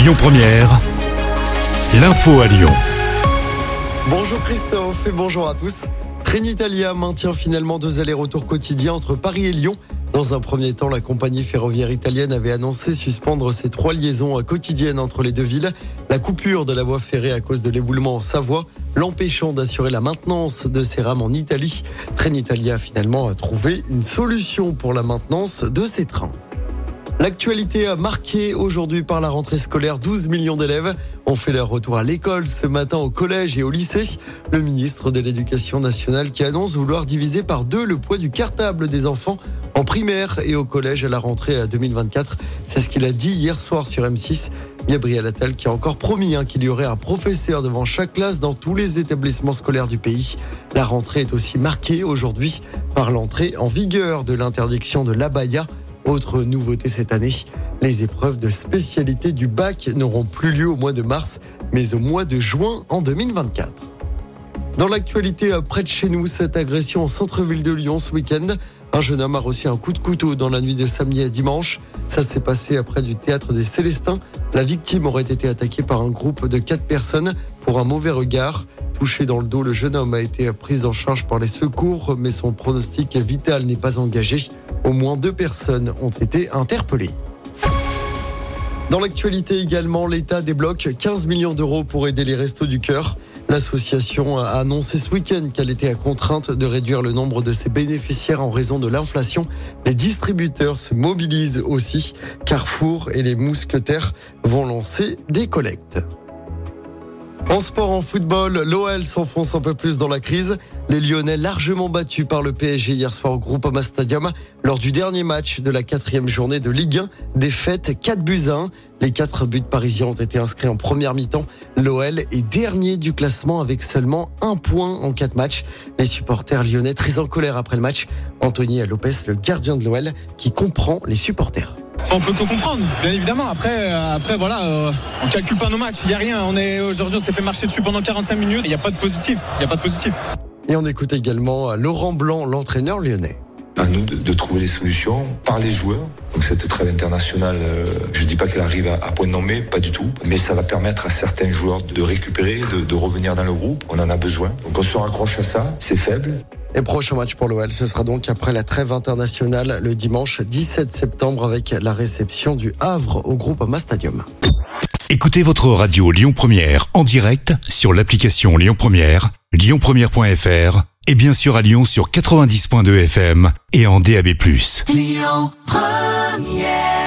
Lyon Première, l'info à Lyon. Bonjour Christophe et bonjour à tous. Trenitalia maintient finalement deux allers-retours quotidiens entre Paris et Lyon. Dans un premier temps, la compagnie ferroviaire italienne avait annoncé suspendre ses trois liaisons quotidiennes entre les deux villes. La coupure de la voie ferrée à cause de l'éboulement en Savoie, l'empêchant d'assurer la maintenance de ses rames en Italie. Trenitalia a trouvé une solution pour la maintenance de ses trains. L'actualité a marqué aujourd'hui par la rentrée scolaire. 12 millions d'élèves ont fait leur retour à l'école ce matin au collège et au lycée. Le ministre de l'Éducation nationale qui annonce vouloir diviser par deux le poids du cartable des enfants en primaire et au collège à la rentrée 2024. C'est ce qu'il a dit hier soir sur M6. Gabriel Attal qui a encore promis hein, qu'il y aurait un professeur devant chaque classe dans tous les établissements scolaires du pays. La rentrée est aussi marquée aujourd'hui par l'entrée en vigueur de l'interdiction de l'abaya autre nouveauté cette année, les épreuves de spécialité du bac n'auront plus lieu au mois de mars, mais au mois de juin en 2024. Dans l'actualité, près de chez nous, cette agression au centre-ville de Lyon ce week-end. Un jeune homme a reçu un coup de couteau dans la nuit de samedi à dimanche. Ça s'est passé après du théâtre des Célestins. La victime aurait été attaquée par un groupe de quatre personnes pour un mauvais regard. Touché dans le dos, le jeune homme a été pris en charge par les secours, mais son pronostic vital n'est pas engagé. Au moins deux personnes ont été interpellées. Dans l'actualité également, l'État débloque 15 millions d'euros pour aider les restos du cœur. L'association a annoncé ce week-end qu'elle était à contrainte de réduire le nombre de ses bénéficiaires en raison de l'inflation. Les distributeurs se mobilisent aussi. Carrefour et les mousquetaires vont lancer des collectes. En sport, en football, l'OL s'enfonce un peu plus dans la crise. Les Lyonnais largement battus par le PSG hier soir au Groupama Stadium lors du dernier match de la quatrième journée de Ligue 1. Défaite 4 buts à 1. Les quatre buts parisiens ont été inscrits en première mi-temps. L'OL est dernier du classement avec seulement un point en quatre matchs. Les supporters lyonnais très en colère après le match. Anthony Lopez, le gardien de l'OL, qui comprend les supporters. Ça, on peut que comprendre, bien évidemment. Après, euh, après voilà, euh, on calcule pas nos matchs. Il y a rien. On est aujourd'hui, on s'est fait marcher dessus pendant 45 minutes. Il n'y a pas de positif. Il y a pas de positif. Et on écoute également Laurent Blanc, l'entraîneur lyonnais. À nous de, trouver les solutions par les joueurs. Donc cette trêve internationale, euh, je dis pas qu'elle arrive à, point nommé, pas du tout, mais ça va permettre à certains joueurs de récupérer, de, de revenir dans le groupe. On en a besoin. Donc on se raccroche à ça. C'est faible. Et prochain match pour l'OL, ce sera donc après la trêve internationale le dimanche 17 septembre avec la réception du Havre au groupe Stadium. Écoutez votre radio Lyon Première en direct sur l'application Lyon Première, lyonpremiere.fr et bien sûr à Lyon sur 90.2 FM et en DAB+. Lyon Première